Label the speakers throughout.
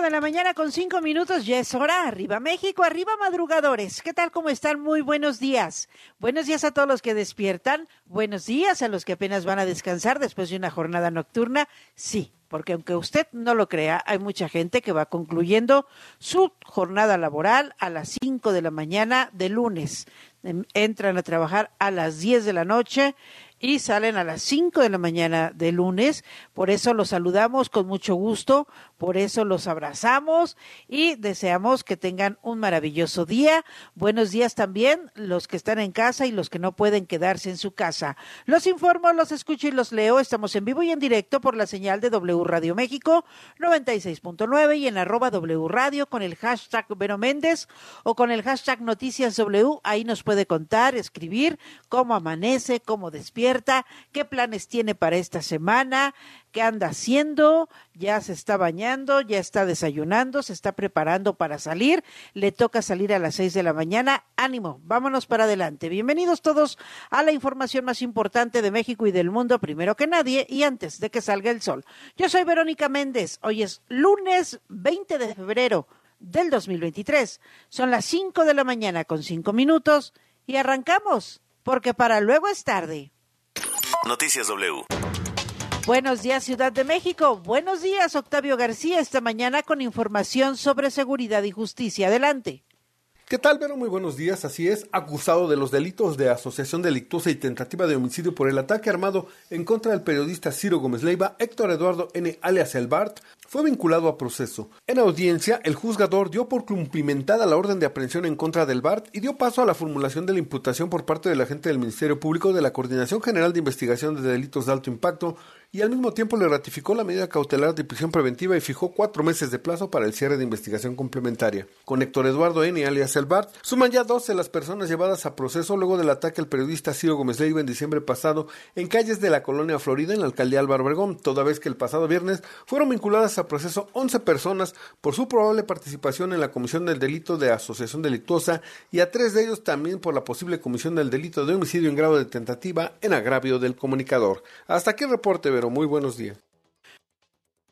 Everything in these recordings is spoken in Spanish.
Speaker 1: 5 de la mañana con 5 minutos, ya es hora. Arriba México, arriba madrugadores. ¿Qué tal? ¿Cómo están? Muy buenos días. Buenos días a todos los que despiertan. Buenos días a los que apenas van a descansar después de una jornada nocturna. Sí, porque aunque usted no lo crea, hay mucha gente que va concluyendo su jornada laboral a las 5 de la mañana de lunes. Em, Entran a trabajar a las 10 de la noche y salen a las 5 de la mañana de lunes. Por eso los saludamos con mucho gusto, por eso los abrazamos y deseamos que tengan un maravilloso día. Buenos días también los que están en casa y los que no pueden quedarse en su casa. Los informo, los escucho y los leo. Estamos en vivo y en directo por la señal de W Radio México 96.9 y en arroba W Radio con el hashtag Vero Méndez o con el hashtag Noticias W. Ahí nos puede contar, escribir cómo amanece, cómo despierta, qué planes tiene para esta semana, qué anda haciendo, ya se está bañando, ya está desayunando, se está preparando para salir, le toca salir a las seis de la mañana. Ánimo, vámonos para adelante. Bienvenidos todos a la información más importante de México y del mundo, primero que nadie y antes de que salga el sol. Yo soy Verónica Méndez, hoy es lunes 20 de febrero del 2023. Son las 5 de la mañana con 5 minutos y arrancamos, porque para luego es tarde.
Speaker 2: Noticias W.
Speaker 1: Buenos días, Ciudad de México. Buenos días, Octavio García, esta mañana con información sobre seguridad y justicia. Adelante.
Speaker 3: ¿Qué tal, Vero? Muy buenos días. Así es, acusado de los delitos de asociación delictuosa y tentativa de homicidio por el ataque armado en contra del periodista Ciro Gómez Leiva, Héctor Eduardo N. alias El Bart, fue vinculado a proceso. En audiencia, el juzgador dio por cumplimentada la orden de aprehensión en contra del BART y dio paso a la formulación de la imputación por parte del agente del Ministerio Público de la Coordinación General de Investigación de Delitos de Alto Impacto y al mismo tiempo le ratificó la medida cautelar de prisión preventiva y fijó cuatro meses de plazo para el cierre de investigación complementaria. Con Héctor Eduardo N. alias El Bart, suman ya 12 las personas llevadas a proceso luego del ataque al periodista Ciro Gómez Leiva en diciembre pasado en calles de la colonia Florida en la alcaldía Álvaro Obregón, toda vez que el pasado viernes fueron vinculadas a proceso 11 personas por su probable participación en la comisión del delito de asociación delictuosa y a tres de ellos también por la posible comisión del delito de homicidio en grado de tentativa en agravio del comunicador. Hasta aquí el reporte, Vero. Muy buenos días.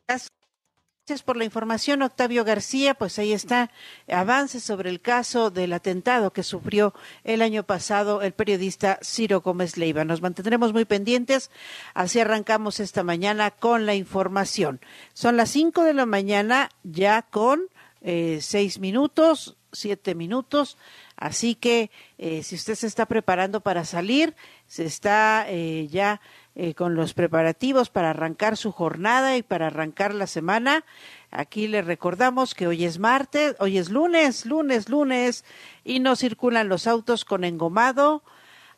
Speaker 1: Gracias por la información, Octavio García. Pues ahí está, avances sobre el caso del atentado que sufrió el año pasado el periodista Ciro Gómez Leiva. Nos mantendremos muy pendientes. Así arrancamos esta mañana con la información. Son las cinco de la mañana, ya con eh, seis minutos, siete minutos. Así que eh, si usted se está preparando para salir, se está eh, ya eh, con los preparativos para arrancar su jornada y para arrancar la semana. Aquí le recordamos que hoy es martes, hoy es lunes, lunes, lunes, y no circulan los autos con engomado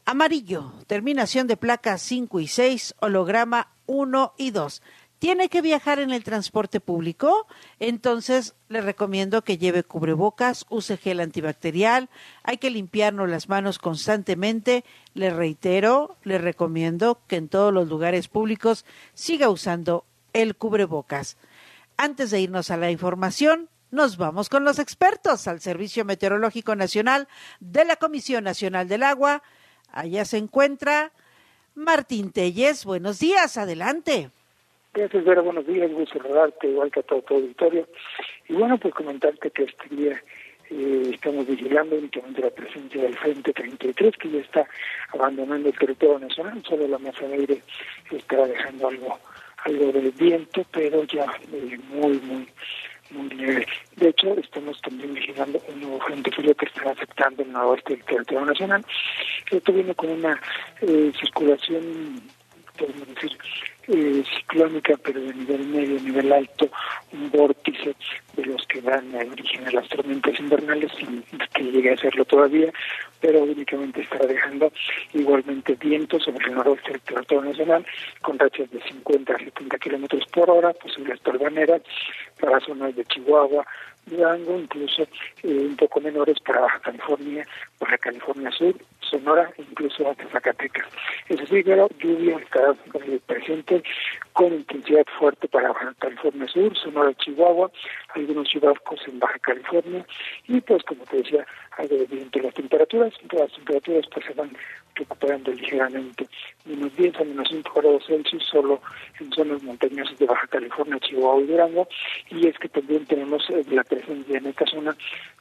Speaker 1: amarillo, terminación de placas 5 y 6, holograma 1 y 2 tiene que viajar en el transporte público, entonces le recomiendo que lleve cubrebocas, use gel antibacterial, hay que limpiarnos las manos constantemente. Le reitero, le recomiendo que en todos los lugares públicos siga usando el cubrebocas. Antes de irnos a la información, nos vamos con los expertos al Servicio Meteorológico Nacional de la Comisión Nacional del Agua. Allá se encuentra Martín Telles. Buenos días, adelante.
Speaker 4: Gracias, Vera. Buenos días. Gusto saludarte, igual que a todo tu auditorio. Y bueno, pues comentarte que este día eh, estamos vigilando únicamente la presencia del Frente 33, que ya está abandonando el territorio nacional. Solo la masa de aire está dejando algo algo de viento, pero ya eh, muy, muy, muy leve. De hecho, estamos también vigilando un nuevo frente frío que está afectando el noroeste del territorio nacional. Esto viene con una eh, circulación, podemos decir, eh, ciclónica, pero de nivel medio, nivel alto, un vórtice de los que dan origen a las tormentas invernales, sin que llegue a hacerlo todavía, pero únicamente está dejando igualmente vientos sobre el noroeste del territorio nacional, con rachas de 50 a 70 kilómetros por hora, posibles torbaneras para zonas de Chihuahua, Durango, incluso eh, un poco menores para Baja California, Baja California Sur, Sonora e incluso hasta Zacatecas. Eso sí, pero lluvia está eh, presente con intensidad fuerte para Baja California Sur, Sonora, Chihuahua, algunos chubascos en Baja California y pues como te decía, algo de viento. Las temperaturas, las temperaturas pues se van recuperando ligeramente, menos 10 a menos 5 grados Celsius solo en zonas montañosas de Baja California, Chihuahua y Durango, y es que también tenemos eh, la presencia en esta zona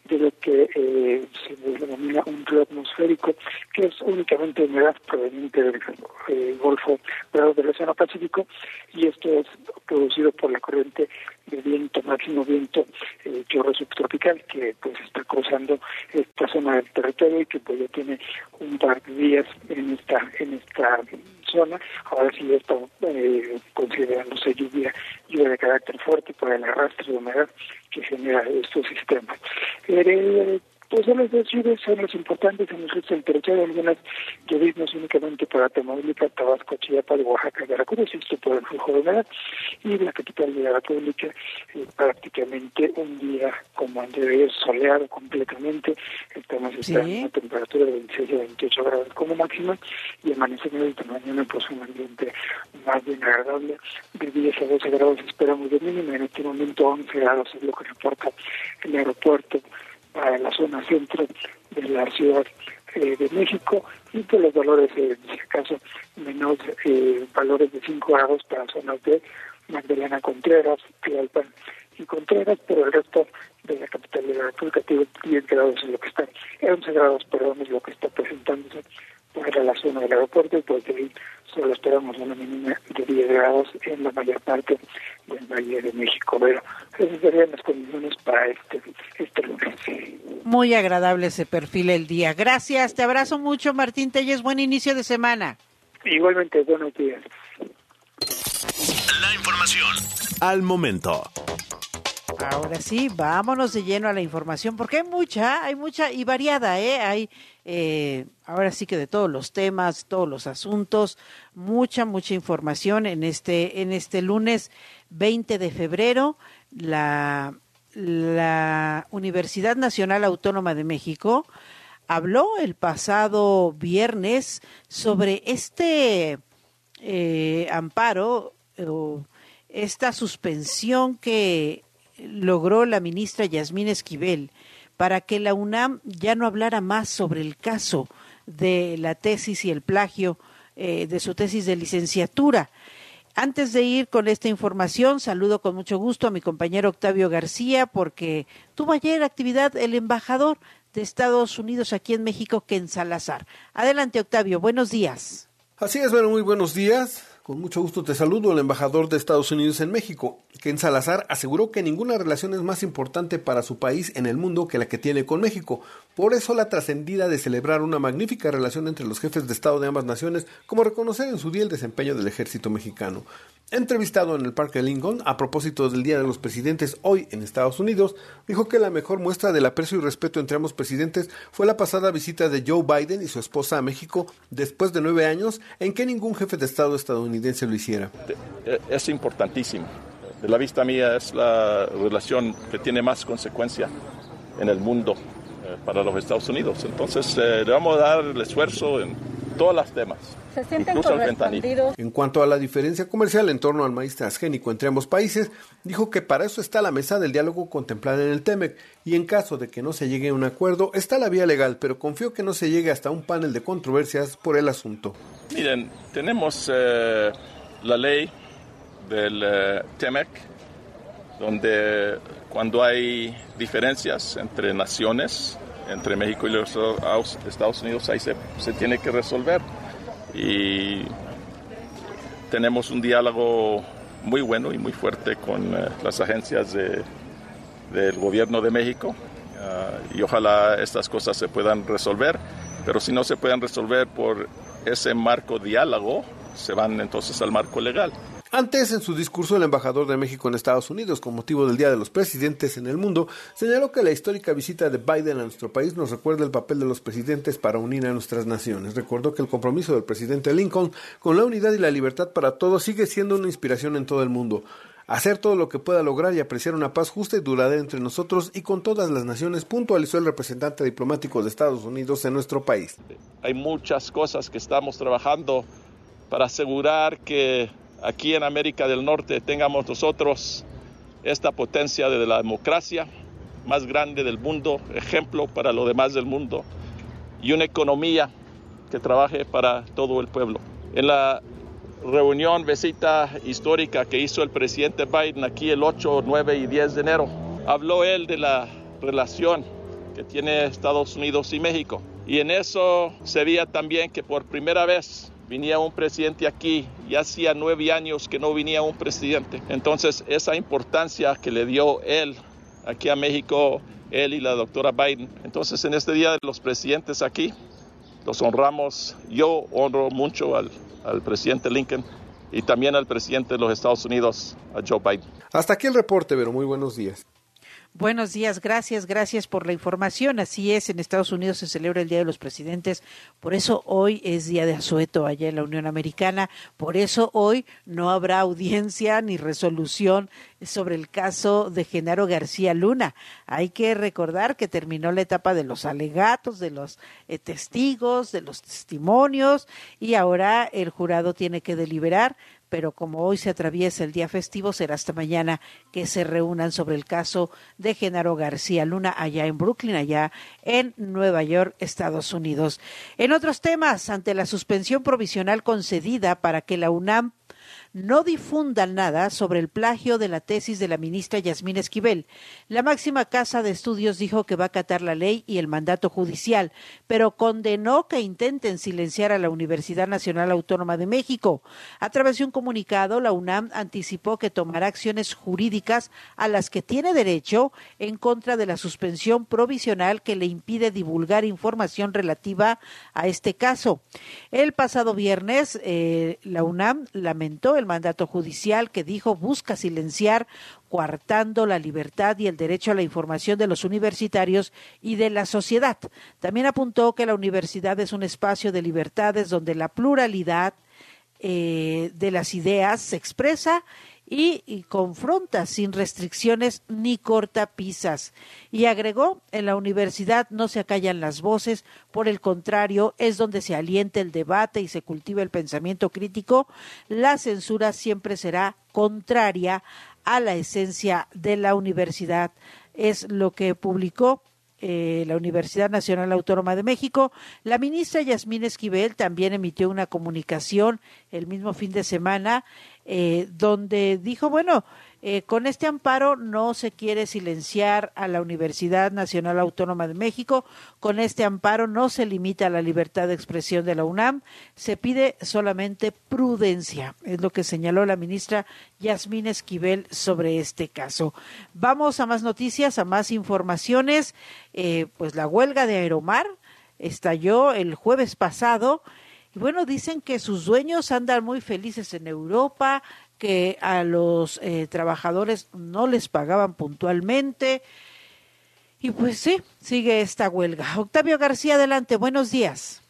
Speaker 4: de lo que eh, se denomina un río atmosférico, que es únicamente humedad proveniente del eh, Golfo del Océano Pacífico, y esto es producido por la corriente de viento, máximo viento eh, chorro subtropical, que pues está cruzando esta zona del territorio y que pues ya tiene un par de días en esta, en esta zona. Ahora sí está eh, considerándose lluvia, lluvia de carácter fuerte por el arrastre de humedad que genera estos sistemas. Pues las dos lluvias son las importantes en el resto del territorio, algunas lloviznas únicamente para Tamaulipas, Tabasco, Chiapas, Oaxaca, Veracruz, esto por el flujo de humedad, y la capital de la República eh, prácticamente un día como anterior soleado completamente, estamos en una temperatura de 26 a 28 grados como máxima, y amanecemos esta mañana pues un ambiente más bien agradable, de 10 a 12 grados esperamos de mínima, en este momento 11 grados es lo que reporta el aeropuerto para la zona centro de la Ciudad eh, de México y que los valores, eh, en este caso, menos eh, valores de 5 grados para zonas de Magdalena Contreras, Tlalpan y Contreras, pero el resto de la capital de la República tiene 10 grados es lo que está, 11 grados, perdón, es lo que está presentándose por la zona del aeropuerto pues de ahí solo esperamos una mínima de 10 grados en la mayor parte del Valle de México. Pero esas serían las condiciones para este, este lunes.
Speaker 1: Muy agradable se perfila el día. Gracias, te abrazo mucho Martín Telles, buen inicio de semana.
Speaker 4: Igualmente, buenos días.
Speaker 2: La información al momento.
Speaker 1: Ahora sí, vámonos de lleno a la información, porque hay mucha, hay mucha y variada, ¿eh? Hay, eh, ahora sí que de todos los temas, todos los asuntos, mucha, mucha información en este, en este lunes 20 de febrero. La, la Universidad Nacional Autónoma de México habló el pasado viernes sobre este eh, amparo o esta suspensión que logró la ministra Yasmín Esquivel para que la UNAM ya no hablara más sobre el caso de la tesis y el plagio eh, de su tesis de licenciatura. Antes de ir con esta información, saludo con mucho gusto a mi compañero Octavio García porque tuvo ayer actividad el embajador de Estados Unidos aquí en México, Ken Salazar. Adelante, Octavio, buenos días.
Speaker 3: Así es, bueno, muy buenos días. Con mucho gusto te saludo, el embajador de Estados Unidos en México, Ken Salazar, aseguró que ninguna relación es más importante para su país en el mundo que la que tiene con México. Por eso la trascendida de celebrar una magnífica relación entre los jefes de Estado de ambas naciones, como reconocer en su día el desempeño del ejército mexicano. Entrevistado en el Parque Lincoln a propósito del Día de los Presidentes hoy en Estados Unidos, dijo que la mejor muestra del aprecio y respeto entre ambos presidentes fue la pasada visita de Joe Biden y su esposa a México después de nueve años en que ningún jefe de Estado estadounidense lo hiciera.
Speaker 5: Es importantísimo. De la vista mía es la relación que tiene más consecuencia en el mundo eh, para los Estados Unidos. Entonces eh, le vamos a dar el esfuerzo en todos los temas.
Speaker 6: ¿Se sienten correspondidos?
Speaker 3: En cuanto a la diferencia comercial en torno al maíz transgénico entre ambos países, dijo que para eso está la mesa del diálogo contemplada en el TEMEC y en caso de que no se llegue a un acuerdo está la vía legal, pero confío que no se llegue hasta un panel de controversias por el asunto.
Speaker 5: Miren, tenemos eh, la ley del eh, TEMEC, donde cuando hay diferencias entre naciones, entre México y los Estados Unidos, ahí se, se tiene que resolver. Y tenemos un diálogo muy bueno y muy fuerte con uh, las agencias de, del gobierno de México uh, y ojalá estas cosas se puedan resolver, pero si no se pueden resolver por ese marco diálogo, se van entonces al marco legal.
Speaker 3: Antes, en su discurso, el embajador de México en Estados Unidos, con motivo del Día de los Presidentes en el mundo, señaló que la histórica visita de Biden a nuestro país nos recuerda el papel de los presidentes para unir a nuestras naciones. Recordó que el compromiso del presidente Lincoln con la unidad y la libertad para todos sigue siendo una inspiración en todo el mundo. Hacer todo lo que pueda lograr y apreciar una paz justa y duradera entre nosotros y con todas las naciones, puntualizó el representante diplomático de Estados Unidos en nuestro país.
Speaker 5: Hay muchas cosas que estamos trabajando para asegurar que aquí en América del Norte tengamos nosotros esta potencia de la democracia más grande del mundo, ejemplo para lo demás del mundo, y una economía que trabaje para todo el pueblo. En la reunión, visita histórica que hizo el presidente Biden aquí el 8, 9 y 10 de enero, habló él de la relación que tiene Estados Unidos y México. Y en eso se veía también que por primera vez venía un presidente aquí y hacía nueve años que no venía un presidente. Entonces, esa importancia que le dio él aquí a México, él y la doctora Biden. Entonces, en este Día de los Presidentes aquí, los honramos. Yo honro mucho al, al presidente Lincoln y también al presidente de los Estados Unidos, a Joe Biden.
Speaker 3: Hasta aquí el reporte, pero muy buenos días.
Speaker 1: Buenos días, gracias, gracias por la información. Así es, en Estados Unidos se celebra el Día de los Presidentes, por eso hoy es Día de Asueto allá en la Unión Americana, por eso hoy no habrá audiencia ni resolución sobre el caso de Genaro García Luna. Hay que recordar que terminó la etapa de los alegatos, de los eh, testigos, de los testimonios y ahora el jurado tiene que deliberar pero como hoy se atraviesa el día festivo, será hasta mañana que se reúnan sobre el caso de Genaro García Luna allá en Brooklyn, allá en Nueva York, Estados Unidos. En otros temas, ante la suspensión provisional concedida para que la UNAM no difundan nada sobre el plagio de la tesis de la ministra Yasmín Esquivel. La máxima casa de estudios dijo que va a acatar la ley y el mandato judicial, pero condenó que intenten silenciar a la Universidad Nacional Autónoma de México. A través de un comunicado, la UNAM anticipó que tomará acciones jurídicas a las que tiene derecho en contra de la suspensión provisional que le impide divulgar información relativa a este caso. El pasado viernes, eh, la UNAM lamentó el mandato judicial que dijo busca silenciar coartando la libertad y el derecho a la información de los universitarios y de la sociedad. También apuntó que la universidad es un espacio de libertades donde la pluralidad eh, de las ideas se expresa y, confronta sin restricciones ni cortapisas. Y agregó, en la universidad no se acallan las voces, por el contrario, es donde se alienta el debate y se cultiva el pensamiento crítico. La censura siempre será contraria a la esencia de la universidad. Es lo que publicó eh, la Universidad Nacional Autónoma de México. La ministra Yasmín Esquivel también emitió una comunicación el mismo fin de semana eh, donde dijo, bueno, eh, con este amparo no se quiere silenciar a la Universidad Nacional Autónoma de México, con este amparo no se limita la libertad de expresión de la UNAM, se pide solamente prudencia, es lo que señaló la ministra Yasmín Esquivel sobre este caso. Vamos a más noticias, a más informaciones, eh, pues la huelga de Aeromar estalló el jueves pasado. Y bueno, dicen que sus dueños andan muy felices en Europa, que a los eh, trabajadores no les pagaban puntualmente. Y pues sí, sigue esta huelga. Octavio García, adelante, buenos días.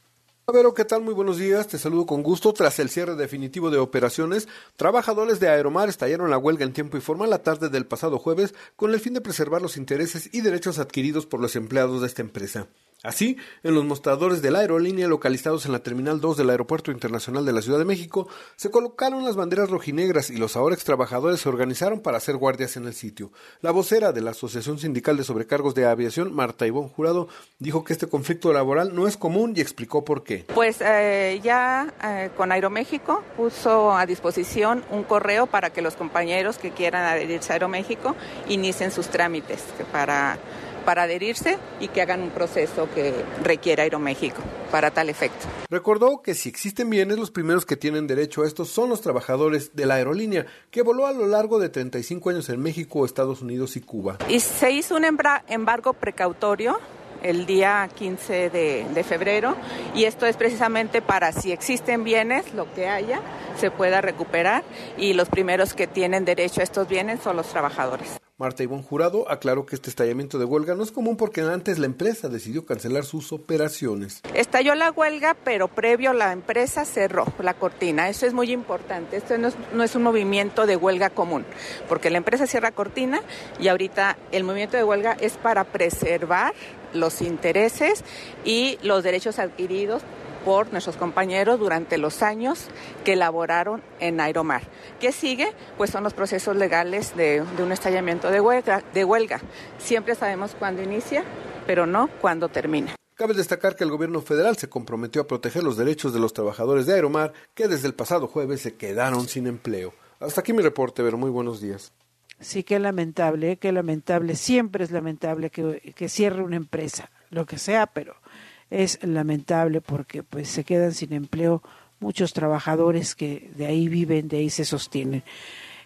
Speaker 3: Vero, ¿qué tal? Muy buenos días. Te saludo con gusto. Tras el cierre definitivo de operaciones, trabajadores de Aeromar estallaron la huelga en tiempo y forma la tarde del pasado jueves con el fin de preservar los intereses y derechos adquiridos por los empleados de esta empresa. Así, en los mostradores de la aerolínea localizados en la Terminal 2 del Aeropuerto Internacional de la Ciudad de México, se colocaron las banderas rojinegras y los ahora ex trabajadores se organizaron para hacer guardias en el sitio. La vocera de la Asociación Sindical de Sobrecargos de Aviación, Marta Ivón Jurado, dijo que este conflicto laboral no es común y explicó por qué.
Speaker 7: Pues eh, ya eh, con Aeroméxico puso a disposición un correo para que los compañeros que quieran adherirse a Aeroméxico inicien sus trámites para para adherirse y que hagan un proceso que requiera Aeroméxico para tal efecto.
Speaker 3: Recordó que si existen bienes, los primeros que tienen derecho a esto son los trabajadores de la aerolínea, que voló a lo largo de 35 años en México, Estados Unidos y Cuba.
Speaker 7: Y se hizo un embargo precautorio el día 15 de, de, febrero y esto es precisamente para si existen bienes, lo que haya, se pueda recuperar y los primeros que tienen derecho a estos bienes son los trabajadores.
Speaker 3: Marta Ivón Jurado aclaró que este estallamiento de huelga no es común porque antes la empresa decidió cancelar sus operaciones.
Speaker 7: Estalló la huelga, pero previo la empresa cerró la cortina. Eso es muy importante. Esto no es, no es un movimiento de huelga común, porque la empresa cierra cortina y ahorita el movimiento de huelga es para preservar los intereses y los derechos adquiridos por nuestros compañeros durante los años que elaboraron en Aeromar. ¿Qué sigue? Pues son los procesos legales de, de un estallamiento de huelga, de huelga. Siempre sabemos cuándo inicia, pero no cuándo termina.
Speaker 3: Cabe destacar que el gobierno federal se comprometió a proteger los derechos de los trabajadores de Aeromar que desde el pasado jueves se quedaron sin empleo. Hasta aquí mi reporte, pero muy buenos días.
Speaker 1: Sí, qué lamentable, qué lamentable. Siempre es lamentable que, que cierre una empresa, lo que sea, pero es lamentable porque pues se quedan sin empleo muchos trabajadores que de ahí viven, de ahí se sostienen.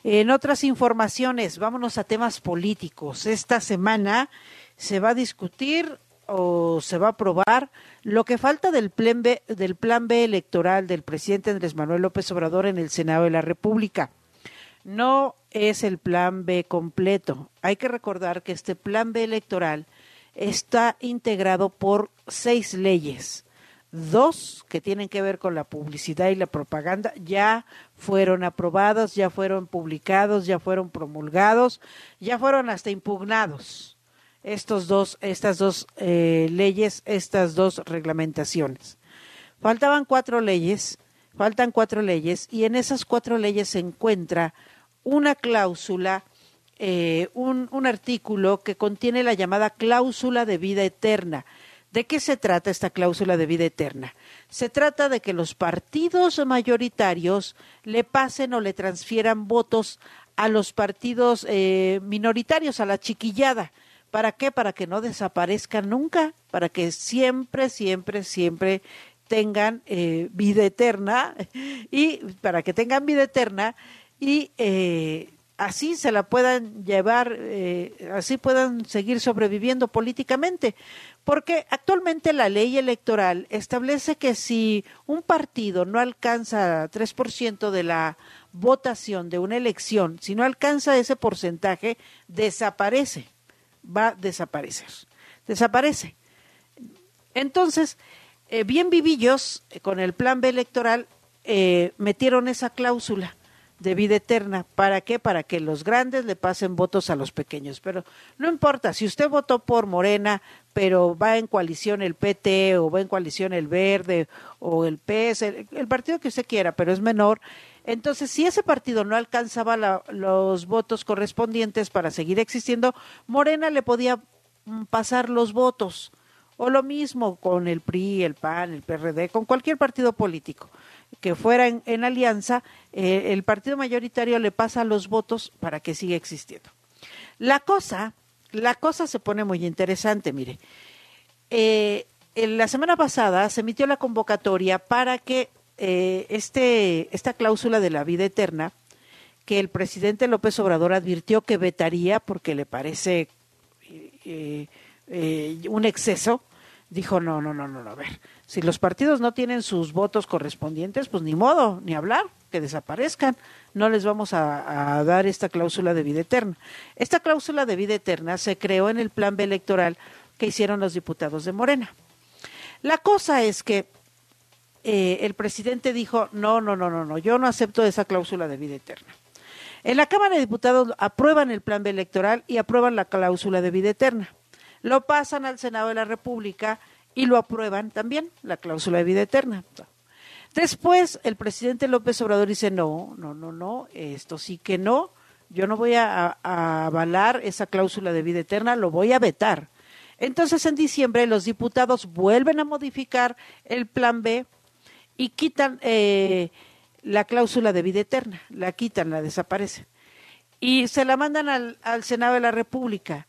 Speaker 1: En otras informaciones, vámonos a temas políticos. Esta semana se va a discutir o se va a aprobar lo que falta del plan B, del plan B electoral del presidente Andrés Manuel López Obrador en el Senado de la República. No es el plan B completo. Hay que recordar que este plan B electoral está integrado por seis leyes. Dos que tienen que ver con la publicidad y la propaganda ya fueron aprobados, ya fueron publicados, ya fueron promulgados, ya fueron hasta impugnados. Estos dos, estas dos eh, leyes, estas dos reglamentaciones. Faltaban cuatro leyes, faltan cuatro leyes, y en esas cuatro leyes se encuentra una cláusula eh, un, un, artículo que contiene la llamada cláusula de vida eterna. ¿De qué se trata esta cláusula de vida eterna? Se trata de que los partidos mayoritarios le pasen o le transfieran votos a los partidos eh, minoritarios, a la chiquillada. ¿Para qué? Para que no desaparezcan nunca, para que siempre, siempre, siempre tengan eh, vida eterna y para que tengan vida eterna y así se la puedan llevar, eh, así puedan seguir sobreviviendo políticamente. Porque actualmente la ley electoral establece que si un partido no alcanza 3% de la votación de una elección, si no alcanza ese porcentaje, desaparece, va a desaparecer, desaparece. Entonces, eh, bien vivillos, eh, con el plan B electoral, metieron esa cláusula de vida eterna. ¿Para qué? Para que los grandes le pasen votos a los pequeños. Pero no importa, si usted votó por Morena, pero va en coalición el PT o va en coalición el Verde o el PS, el, partido que usted quiera, pero es menor, entonces si ese partido no alcanzaba los votos correspondientes para seguir existiendo, Morena le podía mm, pasar los votos. O lo mismo con el PRI, el PAN, el PRD, con cualquier partido político que fuera en, en alianza, eh, el partido mayoritario le pasa los votos para que siga existiendo. La cosa, la cosa se pone muy interesante, mire. Eh, en la semana pasada se emitió la convocatoria para que eh, este, esta cláusula de la vida eterna, que el presidente López Obrador advirtió que vetaría porque le parece un exceso, dijo, no, no, no, no, a ver, si los partidos no tienen sus votos correspondientes, pues ni modo, ni hablar, que desaparezcan. No les vamos a, a, dar esta cláusula de vida eterna. Esta cláusula de vida eterna se creó en el plan B electoral que hicieron los diputados de Morena. La cosa es que eh, el presidente dijo, no, no, no, no, no, yo no acepto esa cláusula de vida eterna. En la Cámara de Diputados aprueban el plan B electoral y aprueban la cláusula de vida eterna. Lo pasan al Senado de la República y lo aprueban también, la cláusula de vida eterna. Después el presidente López Obrador dice, no, no, no, no, esto sí que no, yo no voy a, avalar esa cláusula de vida eterna, lo voy a vetar. Entonces en diciembre los diputados vuelven a modificar el plan B y quitan eh, la cláusula de vida eterna, la quitan, la desaparecen. Y se la mandan al Senado de la República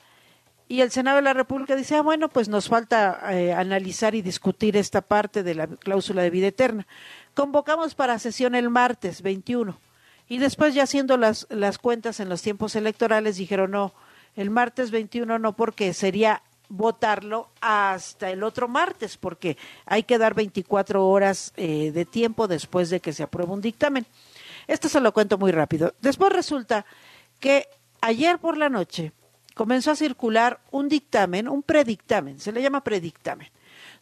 Speaker 1: y el Senado de la República dice, ah, bueno, pues nos falta eh, analizar y discutir esta parte de la cláusula de vida eterna. Convocamos para sesión el martes 21 y después ya haciendo las, las cuentas en los tiempos electorales dijeron, no, el martes 21 no, porque sería votarlo hasta el otro martes, porque hay que dar 24 horas eh, de tiempo después de que se apruebe un dictamen. Esto se lo cuento muy rápido. Después resulta que ayer por la noche comenzó a circular un dictamen, un predictamen, se le llama predictamen,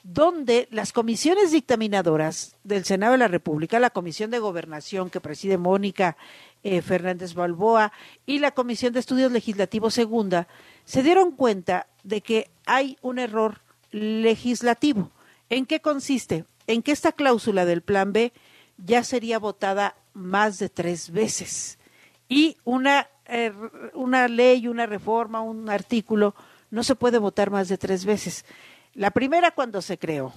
Speaker 1: donde las comisiones dictaminadoras del Senado de la República, la Comisión de Gobernación que preside Mónica eh, Fernández Balboa y la Comisión de Estudios Legislativos Segunda, se dieron cuenta de que hay un error legislativo. ¿En qué consiste? En que esta cláusula del Plan B ya sería votada más de tres veces y una eh, una ley, una reforma, un artículo, no se puede votar más de tres veces. La primera cuando se creó,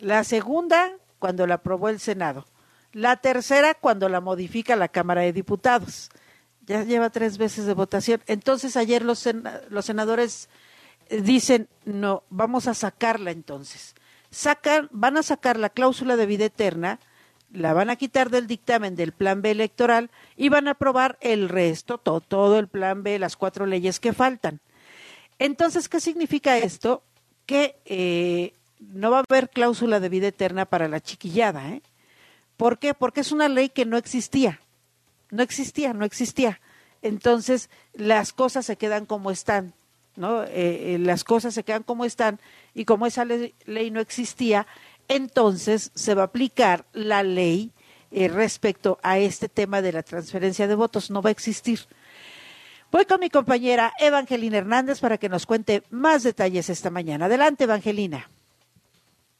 Speaker 1: la segunda cuando la aprobó el Senado, la tercera cuando la modifica la Cámara de Diputados. Ya lleva tres veces de votación. Entonces ayer los, los senadores dicen, no, vamos a sacarla entonces. Sacan, van a sacar la cláusula de vida eterna, la van a quitar del dictamen del plan B electoral y van a aprobar el resto, todo, todo el plan B, las cuatro leyes que faltan. Entonces, ¿qué significa esto? Que eh, no va a haber cláusula de vida eterna para la chiquillada. ¿eh? ¿Por qué? Porque es una ley que no existía. No existía, no existía. Entonces, las cosas se quedan como están. ¿no? Eh, eh, las cosas se quedan como están y como esa ley, ley no existía, entonces se va a aplicar la ley eh, respecto a este tema de la transferencia de votos. No va a existir. Voy con mi compañera Evangelina Hernández para que nos cuente más detalles esta mañana. Adelante, Evangelina.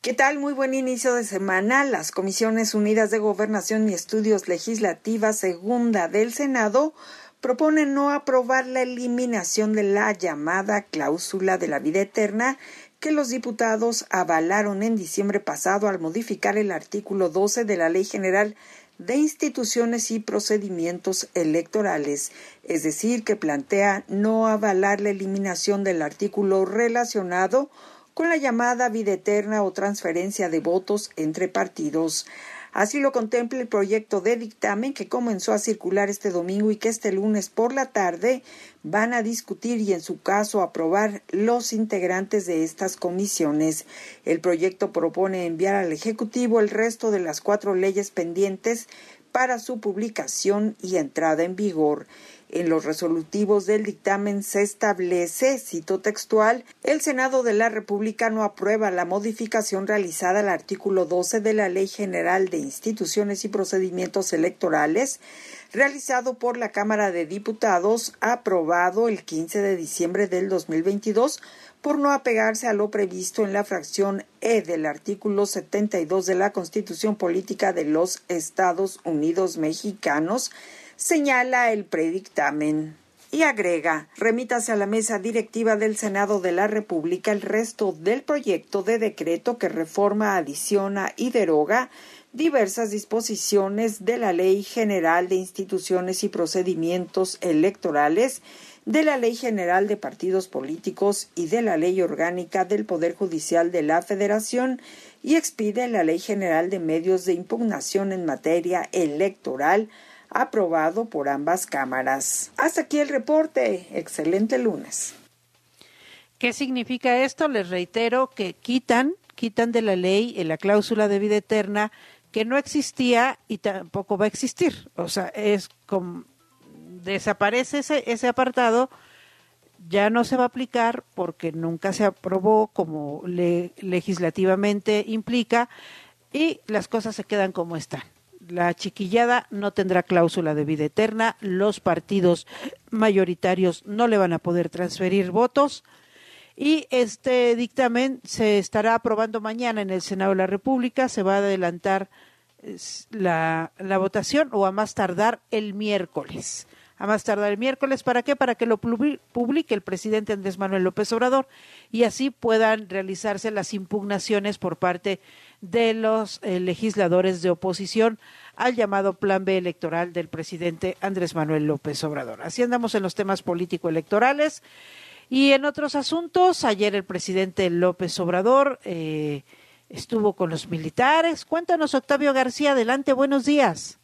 Speaker 8: ¿Qué tal? Muy buen inicio de semana. Las Comisiones Unidas de Gobernación y Estudios Legislativas Segunda del Senado proponen no aprobar la eliminación de la llamada cláusula de la vida eterna que los diputados avalaron en diciembre pasado al modificar el artículo 12 de la Ley General de instituciones y procedimientos electorales, es decir, que plantea no avalar la eliminación del artículo relacionado con la llamada vida eterna o transferencia de votos entre partidos. Así lo contempla el proyecto de dictamen que comenzó a circular este domingo y que este lunes por la tarde van a discutir y en su caso aprobar los integrantes de estas comisiones. El proyecto propone enviar al Ejecutivo el resto de las cuatro leyes pendientes para su publicación y entrada en vigor. En los resolutivos del dictamen se establece, cito textual, el Senado de la República no aprueba la modificación realizada al artículo 12 de la Ley General de Instituciones y Procedimientos Electorales, realizado por la Cámara de Diputados, aprobado el 15 de diciembre del 2022, por no apegarse a lo previsto en la fracción E del artículo 72 de la Constitución Política de los Estados Unidos Mexicanos, señala el predictamen. Y agrega, remítase a la mesa directiva del Senado de la República el resto del proyecto de decreto que reforma, adiciona y deroga diversas disposiciones de la Ley General de Instituciones y Procedimientos Electorales, de la Ley General de Partidos Políticos y de la Ley Orgánica del Poder Judicial de la Federación y expide la Ley General de Medios de Impugnación en materia electoral, aprobado por ambas cámaras. Hasta aquí el reporte. Excelente lunes.
Speaker 1: ¿Qué significa esto? Les reitero que quitan, quitan de la ley la cláusula de vida eterna que no existía y tampoco va a existir. O sea, es como desaparece ese, ese apartado, ya no se va a aplicar porque nunca se aprobó como le, legislativamente implica y las cosas se quedan como están la chiquillada no tendrá cláusula de vida eterna, los partidos mayoritarios no le van a poder transferir votos y este dictamen se estará aprobando mañana en el Senado de la República, se va a adelantar la, la votación o a más tardar el miércoles a más tardar el miércoles. ¿Para qué? Para que lo publique el presidente Andrés Manuel López Obrador y así puedan realizarse las impugnaciones por parte de los eh, legisladores de oposición al llamado Plan B electoral del presidente Andrés Manuel López Obrador. Así andamos en los temas político-electorales. Y en otros asuntos, ayer el presidente López Obrador eh, estuvo con los militares. Cuéntanos, Octavio García, adelante, buenos días.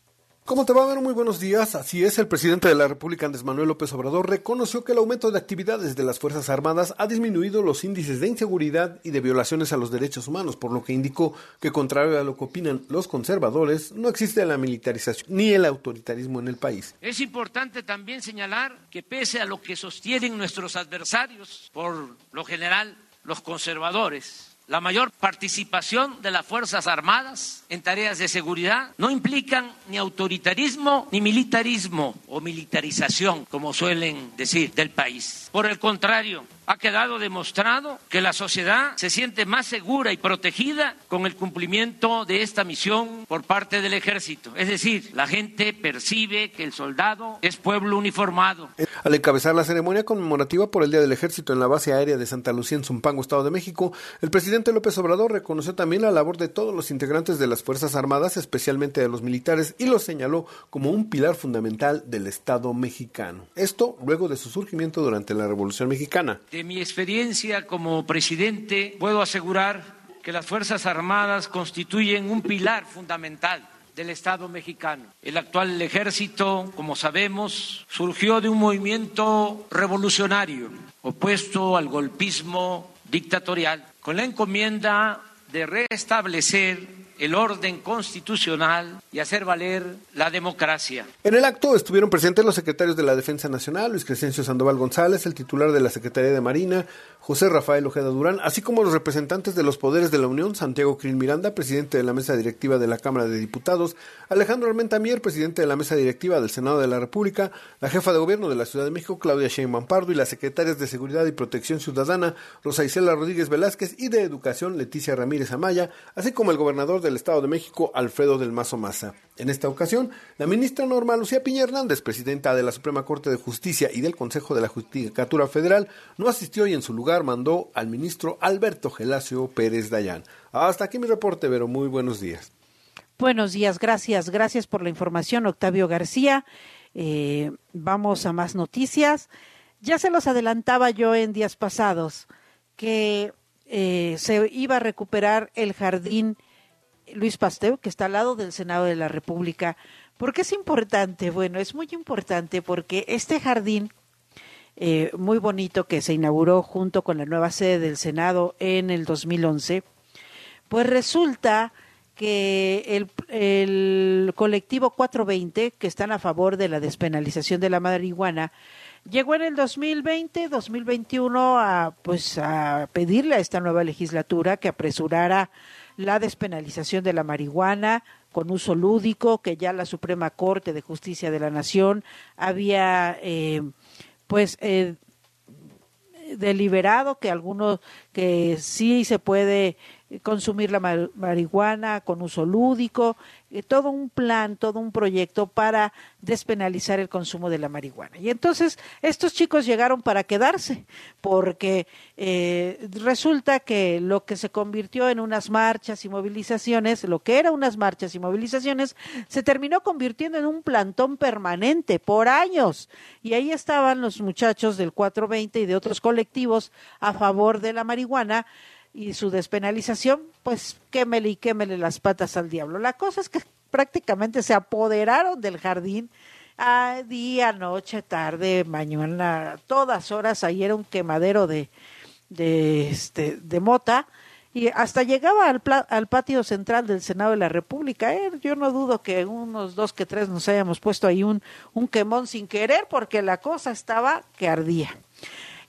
Speaker 3: ¿Cómo te va a ver? Muy buenos días. Así es, el presidente de la República, Andrés Manuel López Obrador, reconoció que el aumento de actividades de las Fuerzas Armadas ha disminuido los índices de inseguridad y de violaciones a los derechos humanos, por lo que indicó que, contrario a lo que opinan los conservadores, no existe la militarización ni el autoritarismo en el país.
Speaker 9: Es importante también señalar que pese a lo que sostienen nuestros adversarios, por lo general los conservadores, la mayor participación de las Fuerzas Armadas en tareas de seguridad no implican ni autoritarismo ni militarismo o militarización, como suelen decir, del país. Por el contrario, ha quedado demostrado que la sociedad se siente más segura y protegida con el cumplimiento de esta misión por parte del ejército. Es decir, la gente percibe que el soldado es pueblo uniformado.
Speaker 3: Al encabezar la ceremonia conmemorativa por el Día del Ejército en la base aérea de Santa Lucía en Zumpango, Estado de México, el presidente López Obrador reconoció también la labor de todos los integrantes de las Fuerzas Armadas, especialmente de los militares, y los señaló como un pilar fundamental del Estado mexicano. Esto luego de su surgimiento durante la Revolución Mexicana.
Speaker 9: De mi experiencia como presidente, puedo asegurar que las Fuerzas Armadas constituyen un pilar fundamental del Estado mexicano. El actual ejército, como sabemos, surgió de un movimiento revolucionario opuesto al golpismo dictatorial, con la encomienda de restablecer el orden constitucional y hacer valer la democracia.
Speaker 3: En el acto estuvieron presentes los secretarios de la Defensa Nacional, Luis Crescencio Sandoval González, el titular de la Secretaría de Marina, José Rafael Ojeda Durán, así como los representantes de los poderes de la Unión, Santiago Krill Miranda, presidente de la mesa directiva de la Cámara de Diputados, Alejandro Armenta Mier, presidente de la mesa directiva del Senado de la República, la jefa de gobierno de la Ciudad de México, Claudia Sheinbaum Pardo, y las secretarias de Seguridad y Protección Ciudadana, Rosa Isela Rodríguez Velázquez, y de Educación, Leticia Ramírez Amaya, así como el gobernador de del Estado de México, Alfredo del Mazo Maza. En esta ocasión, la ministra Norma Lucía Piña Hernández, presidenta de la Suprema Corte de Justicia y del Consejo de la Judicatura Federal, no asistió y en su lugar mandó al ministro Alberto Gelacio Pérez Dayán. Hasta aquí mi reporte, Vero. Muy buenos días.
Speaker 1: Buenos días, gracias, gracias por la información, Octavio García. Eh, vamos a más noticias. Ya se los adelantaba yo en días pasados que eh, se iba a recuperar el jardín Luis Pasteur, que está al lado del Senado de la República. ¿Por qué es importante? Bueno, es muy importante porque este jardín eh, muy bonito que se inauguró junto con la nueva sede del Senado en el 2011, pues resulta que el, el colectivo 420, que están a favor de la despenalización de la marihuana, llegó en el 2020, 2021 a pues a pedirle a esta nueva legislatura que apresurara la despenalización de la marihuana con uso lúdico que ya la Suprema Corte de Justicia de la Nación había eh, pues eh, deliberado que algunos que sí se puede consumir la marihuana con uso lúdico, eh, todo un plan, todo un proyecto para despenalizar el consumo de la marihuana. Y entonces estos chicos llegaron para quedarse, porque eh, resulta que lo que se convirtió en unas marchas y movilizaciones, lo que era unas marchas y movilizaciones, se terminó convirtiendo en un plantón permanente por años. Y ahí estaban los muchachos del 420 y de otros colectivos a favor de la marihuana y su despenalización, pues quémele y quémele las patas al diablo. La cosa es que prácticamente se apoderaron del jardín a día, noche, tarde, mañana, todas horas, ahí era un quemadero de, de, este, de mota y hasta llegaba al, al patio central del Senado de la República. Eh, yo no dudo que unos dos que tres nos hayamos puesto ahí un, un quemón sin querer porque la cosa estaba que ardía.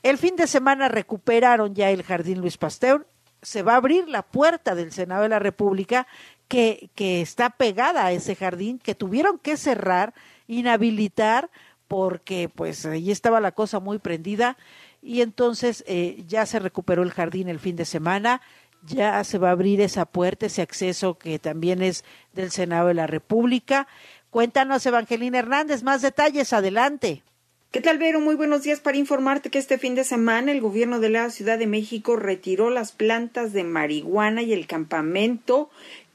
Speaker 1: El fin de semana recuperaron ya el Jardín Luis Pasteur. Se va a abrir la puerta del Senado de la República que, que está pegada a ese jardín, que tuvieron que cerrar, inhabilitar, porque pues ahí estaba la cosa muy prendida y entonces eh, ya se recuperó el jardín el fin de semana, ya se va a abrir esa puerta, ese acceso que también es del Senado de la República. Cuéntanos, Evangelina Hernández, más detalles, adelante.
Speaker 8: ¿Qué tal, Vero? Muy buenos días para informarte que este fin de semana el gobierno de la Ciudad de México retiró las plantas de marihuana y el campamento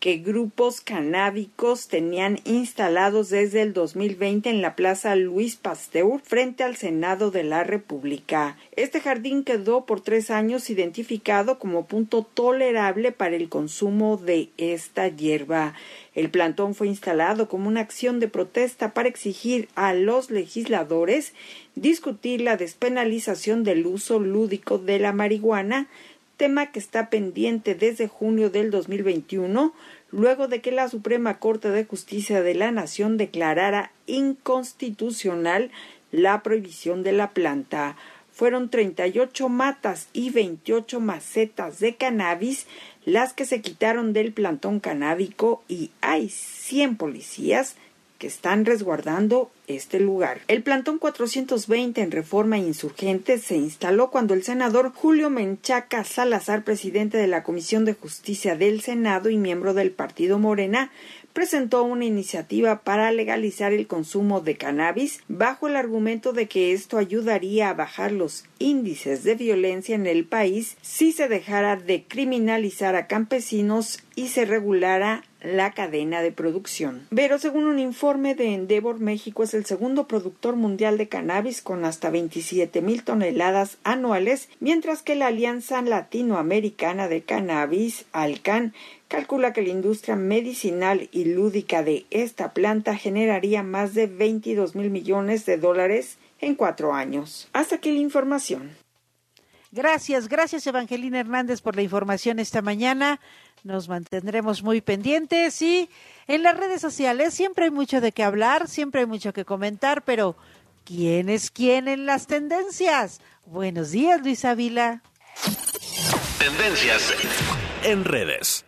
Speaker 8: que grupos canábicos tenían instalados desde el 2020 en la Plaza Luis Pasteur frente al Senado de la República. Este jardín quedó por tres años identificado como punto tolerable para el consumo de esta hierba. El plantón fue instalado como una acción de protesta para exigir a los legisladores discutir la despenalización del uso lúdico de la marihuana, tema que está pendiente desde junio del 2021, luego de que la Suprema Corte de Justicia de la Nación declarara inconstitucional la prohibición de la planta. Fueron 38 matas y 28 macetas de cannabis las que se quitaron del plantón canábico y hay 100 policías que están resguardando este lugar. El plantón 420 en Reforma Insurgente se instaló cuando el senador Julio Menchaca Salazar, presidente de la Comisión de Justicia del Senado y miembro del Partido Morena, presentó una iniciativa para legalizar el consumo de cannabis bajo el argumento de que esto ayudaría a bajar los índices de violencia en el país si se dejara de criminalizar a campesinos y se regulara la cadena de producción. Pero según un informe de Endeavor, México es el segundo productor mundial de cannabis con hasta 27 mil toneladas anuales, mientras que la Alianza Latinoamericana de Cannabis, ALCAN, calcula que la industria medicinal y lúdica de esta planta generaría más de 22 mil millones de dólares en cuatro años. Hasta aquí la información.
Speaker 1: Gracias, gracias Evangelina Hernández por la información esta mañana. Nos mantendremos muy pendientes y en las redes sociales siempre hay mucho de qué hablar, siempre hay mucho que comentar, pero ¿quién es quién en las tendencias? Buenos días, Luis Ávila.
Speaker 2: Tendencias en redes.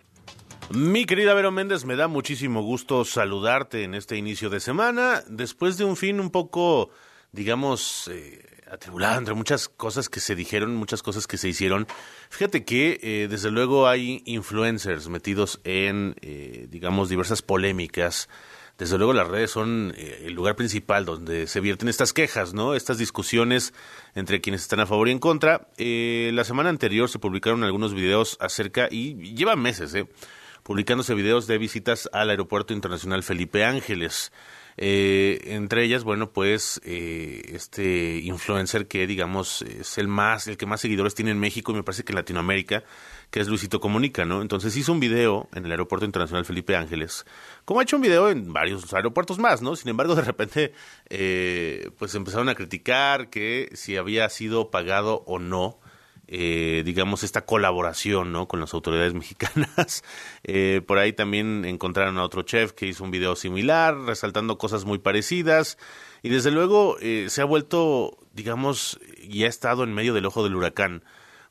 Speaker 2: Mi querida Vero Méndez, me da muchísimo gusto saludarte en este inicio de semana, después de un fin un poco, digamos, eh, atribulado entre muchas cosas que se dijeron, muchas cosas que se hicieron. Fíjate que eh, desde luego hay influencers metidos en, eh, digamos, diversas polémicas. Desde luego las redes son eh, el lugar principal donde se vierten estas quejas, ¿no? Estas discusiones entre quienes están a favor y en contra. La semana anterior se publicaron algunos videos acerca, y llevan meses, ¿eh? Publicándose videos de visitas al Aeropuerto Internacional Felipe Ángeles. Eh, entre ellas, bueno, pues eh, este influencer que digamos es el más, el que más seguidores tiene en México y me parece que en Latinoamérica, que es Luisito Comunica, ¿no? Entonces hizo un video en el Aeropuerto Internacional Felipe Ángeles, como ha hecho un video en varios aeropuertos más, ¿no? Sin embargo, de repente, eh, pues empezaron a criticar que si había sido pagado o no eh, digamos, esta colaboración ¿no? con las autoridades mexicanas. Eh, por ahí también encontraron a otro chef que hizo un video similar, resaltando cosas muy parecidas. Y desde luego eh, se ha vuelto, digamos, y ha estado en medio del ojo del huracán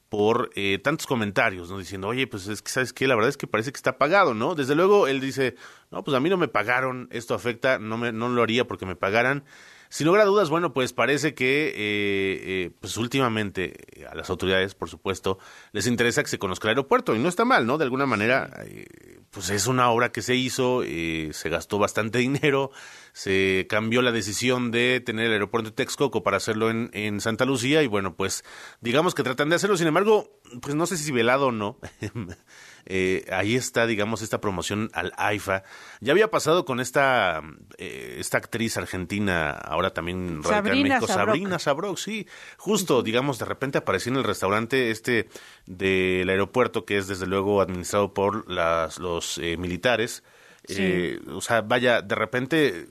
Speaker 2: por eh, tantos comentarios, ¿no? Diciendo, oye, pues es que, ¿sabes qué? La verdad es que parece que está pagado, ¿no? Desde luego él dice, no, pues a mí no me pagaron, esto afecta, no, me, no lo haría porque me pagaran. Sin lugar a dudas, bueno, pues parece que, eh, eh, pues últimamente eh, a las autoridades, por supuesto, les interesa que se conozca el aeropuerto y no está mal, ¿no? De alguna manera, eh, pues es una obra que se hizo, eh, se gastó bastante dinero, se cambió la decisión de tener el aeropuerto de Texcoco para hacerlo en, en Santa Lucía y bueno, pues digamos que tratan de hacerlo, sin embargo, pues no sé si velado o no. Eh, ahí está, digamos, esta promoción al AIFA. Ya había pasado con esta, eh, esta actriz argentina, ahora también radica en
Speaker 1: Sabrina
Speaker 2: México,
Speaker 1: Sabrok.
Speaker 2: Sabrina Sabrok, sí. Justo, digamos, de repente apareció en el restaurante este del aeropuerto, que es desde luego administrado por las, los eh, militares. Eh, o sea, vaya, de repente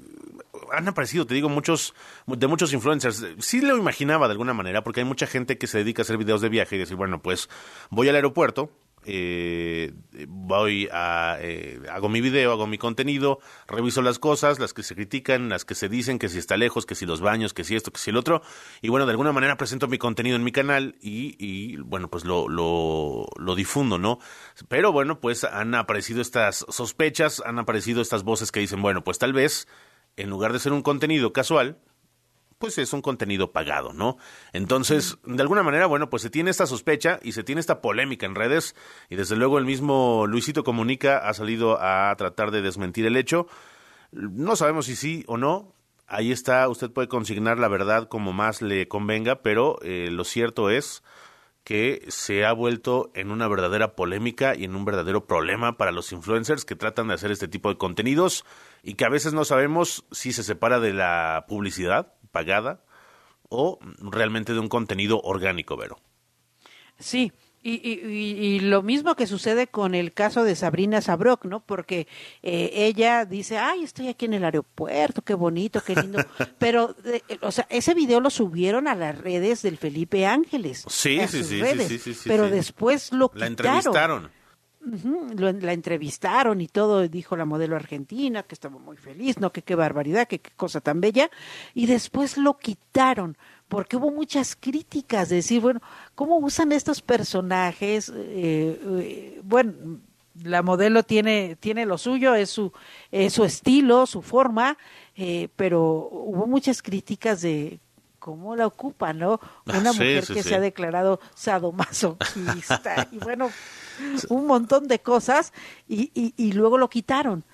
Speaker 2: han aparecido, te digo, muchos de muchos influencers. Sí lo imaginaba de alguna manera, porque hay mucha gente que se dedica a hacer videos de viaje y decir, bueno, pues voy al aeropuerto, eh, voy a eh, hago mi video, hago mi contenido, reviso las cosas, las que se critican, las que se dicen que si está lejos, que si los baños, que si esto, que si el otro, y bueno, de alguna manera presento mi contenido en mi canal y, y bueno, pues lo, lo, lo difundo, ¿no? Pero bueno, pues han aparecido estas sospechas, han aparecido estas voces que dicen, bueno, pues tal vez en lugar de ser un contenido casual, pues es un contenido pagado, ¿no? Entonces, de alguna manera, bueno, pues se tiene esta sospecha y se tiene esta polémica en redes y desde luego el mismo Luisito Comunica ha salido a tratar de desmentir el hecho. No sabemos si sí o no. Ahí está, usted puede consignar la verdad como más le convenga, pero eh, lo cierto es que se ha vuelto en una verdadera polémica y en un verdadero problema para los influencers que tratan de hacer este tipo de contenidos y que a veces no sabemos si se separa de la publicidad pagada o realmente de un contenido orgánico, Vero.
Speaker 1: Sí, y, y, y- y lo mismo que sucede con el caso de Sabrina Sabrok, ¿no? Porque eh, ella dice, ay, estoy aquí en el aeropuerto, qué bonito, qué lindo. Pero, eh, o sea, ese video lo subieron a las redes del Felipe Ángeles.
Speaker 2: Sí, sí,
Speaker 1: sus
Speaker 2: sí,
Speaker 1: redes,
Speaker 2: sí, sí, sí,
Speaker 1: Pero después lo
Speaker 2: La
Speaker 1: quitaron.
Speaker 2: entrevistaron.
Speaker 1: Lo- la entrevistaron y todo, dijo la modelo argentina que estaba muy feliz, no que qué barbaridad, que qué cosa tan bella, y después lo quitaron porque hubo muchas críticas de decir, bueno, ¿cómo usan estos personajes? Eh, eh, bueno, la modelo tiene, tiene lo suyo, es su, es su estilo, su forma, eh, pero hubo muchas críticas de cómo la ocupan, ¿no? Una
Speaker 2: Ah, Sí,
Speaker 1: mujer
Speaker 2: sí,
Speaker 1: que
Speaker 2: sí.
Speaker 1: se ha declarado sadomasoquista y bueno, un montón de cosas y, y, y luego lo quitaron.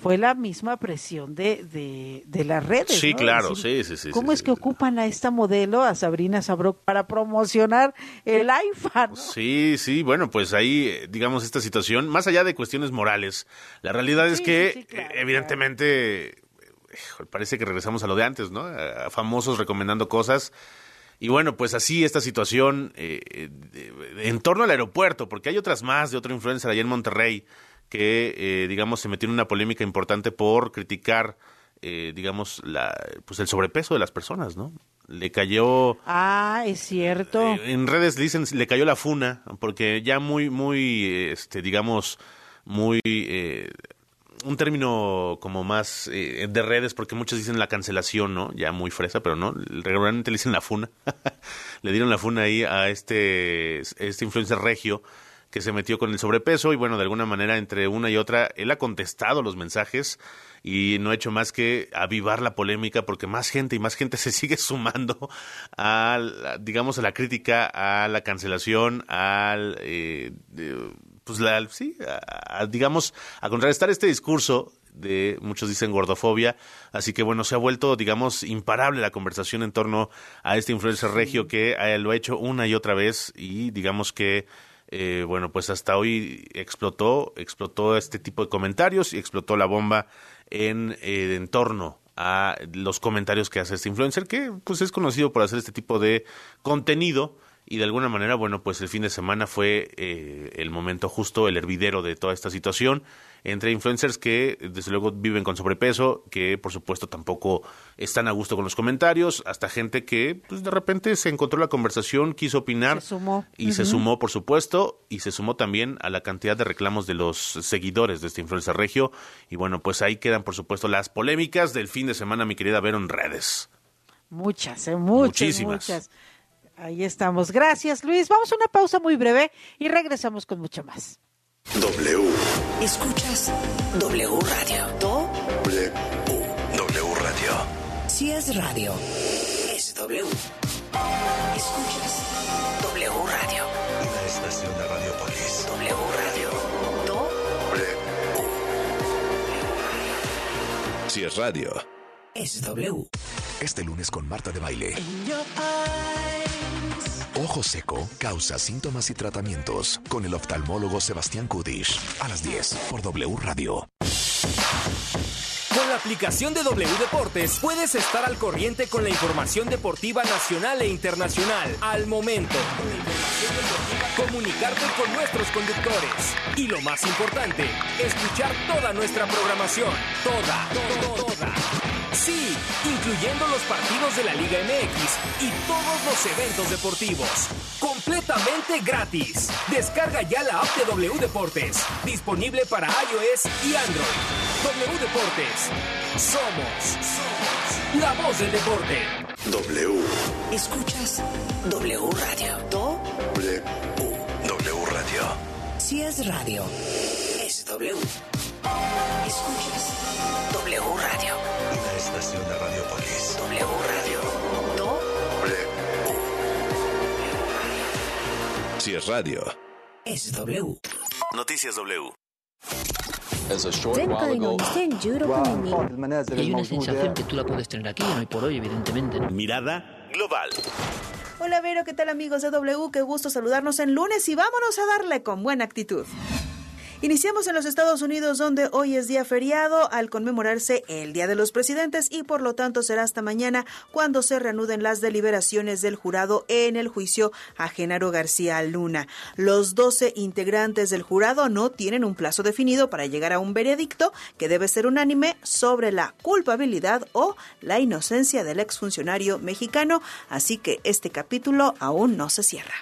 Speaker 1: Fue la misma presión de, de, de las redes.
Speaker 2: Sí,
Speaker 1: ¿no?
Speaker 2: claro,
Speaker 1: Decir,
Speaker 2: sí, sí, sí.
Speaker 1: ¿Cómo
Speaker 2: sí,
Speaker 1: es que ocupan a esta modelo, a Sabrina Sabrok, para promocionar el? ¿no?
Speaker 2: Sí, sí, bueno, pues ahí, eh, digamos, esta situación, más allá de cuestiones morales, la realidad es que,
Speaker 1: claro,
Speaker 2: eh, evidentemente, parece que regresamos a lo de antes, ¿no? A famosos recomendando cosas. Y bueno, pues así esta situación eh, eh, en torno al aeropuerto, porque hay otras más de otro influencer allá en Monterrey que, eh, digamos, se metió en una polémica importante por criticar, eh, digamos, la, pues el sobrepeso de las personas, ¿no? Le cayó...
Speaker 1: Ah, es cierto.
Speaker 2: Eh, en redes dicen le cayó la funa porque ya muy muy este digamos muy eh, un término como más eh, de redes porque muchos dicen la cancelación no ya muy fresa pero no regularmente le dicen la funa. Le dieron la funa ahí a este este influencer regio que se metió con el sobrepeso y bueno, de alguna manera entre una y otra, él ha contestado los mensajes y no ha hecho más que avivar la polémica porque más gente y más gente se sigue sumando a, la- digamos, a la crítica, a la cancelación, al, eh, pues la, sí, a- a, digamos, a contrarrestar este discurso de muchos dicen gordofobia, así que bueno, se ha vuelto, digamos, imparable la conversación en torno a este influencer regio que eh, lo ha hecho una y otra vez y digamos que eh, bueno, pues hasta hoy explotó, explotó este tipo de comentarios y explotó la bomba en, eh, en torno a los comentarios que hace este influencer, que pues es conocido por hacer este tipo de contenido y de alguna manera, bueno, pues el fin de semana fue eh, el momento justo, el hervidero de toda esta situación entre influencers que desde luego viven con sobrepeso, que por supuesto tampoco están a gusto con los comentarios, hasta gente que pues de repente se encontró la conversación, quiso opinar
Speaker 1: Se sumó.
Speaker 2: y se sumó, por supuesto, y se sumó también a la cantidad de reclamos de los seguidores de este influencer regio. Y bueno, pues ahí quedan, por supuesto, las polémicas del fin de semana, mi querida Vero, en redes.
Speaker 1: Muchas, eh, muchas,
Speaker 2: Muchísimas.
Speaker 1: muchas. Ahí estamos. Gracias, Luis. Vamos a una pausa muy breve y regresamos con mucho más.
Speaker 10: W.
Speaker 11: Escuchas W Radio. Do,
Speaker 10: W. W Radio.
Speaker 11: si es radio, es W. Escuchas W Radio.
Speaker 10: Una estación de Radiopolis.
Speaker 11: W Radio. Do,
Speaker 10: Si es radio.
Speaker 11: es W.
Speaker 12: Este lunes con Marta de Baile. Ojo seco causa síntomas y tratamientos con el oftalmólogo Sebastián Kudish a las 10 por W Radio.
Speaker 13: Con la aplicación de W Deportes puedes estar al corriente con la información deportiva nacional e internacional al momento. Comunicarte con nuestros conductores. Y lo más importante, escuchar toda nuestra programación. Toda, todo, toda. Sí, incluyendo los partidos de la Liga MX y todos los eventos deportivos. Completamente gratis. Descarga ya la app de W Deportes. Disponible para iOS y Android. W Deportes. Somos, somos la voz del deporte.
Speaker 10: W.
Speaker 11: Escuchas W Radio. Do,
Speaker 10: W. W Radio.
Speaker 11: si es radio, es W. Escuchas W Radio.
Speaker 10: Una estación de Radiopolis.
Speaker 11: W Radio. Do. W.
Speaker 10: Si es radio.
Speaker 11: Es W.
Speaker 10: Noticias W.
Speaker 14: Cerca de 900 euros
Speaker 15: con Hay una sensación que tú la puedes tener aquí, hoy por hoy, evidentemente.
Speaker 2: Mirada global.
Speaker 16: Hola Vero, ¿qué tal amigos de W? Qué gusto saludarnos en lunes y vámonos a darle con buena actitud. Iniciamos en los Estados Unidos donde hoy es día feriado al conmemorarse el Día de los Presidentes y por lo tanto será hasta mañana cuando se reanuden las deliberaciones del jurado en el juicio a Genaro García Luna. Los 12 integrantes del jurado no tienen un plazo definido para llegar a un veredicto que debe ser unánime sobre la culpabilidad o la inocencia del exfuncionario mexicano, así que este capítulo aún no se cierra.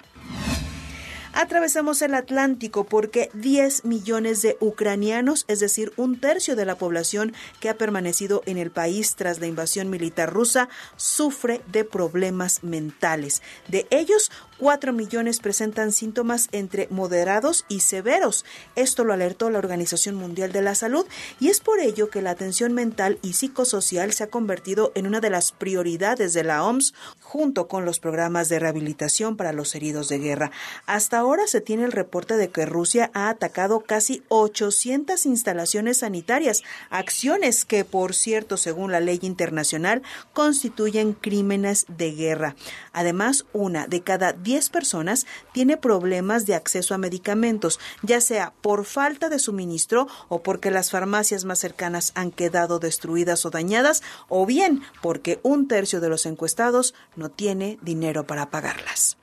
Speaker 16: Atravesamos el Atlántico porque 10 millones de ucranianos, es decir, un tercio de la población que ha permanecido en el país tras la invasión militar rusa, sufre de problemas mentales. De ellos, 4 millones presentan síntomas entre moderados y severos. Esto lo alertó la Organización Mundial de la Salud y es por ello que la atención mental y psicosocial se ha convertido en una de las prioridades de la OMS junto con los programas de rehabilitación para los heridos de guerra. Hasta ahora se tiene el reporte de que Rusia ha atacado casi 800 instalaciones sanitarias, acciones que, por cierto, según la ley internacional, constituyen crímenes de guerra. Además, una de cada 10 personas tiene problemas de acceso a medicamentos, ya sea por falta de suministro o porque las farmacias más cercanas han quedado destruidas o dañadas, o bien porque un tercio de los encuestados no tiene dinero para pagarlas.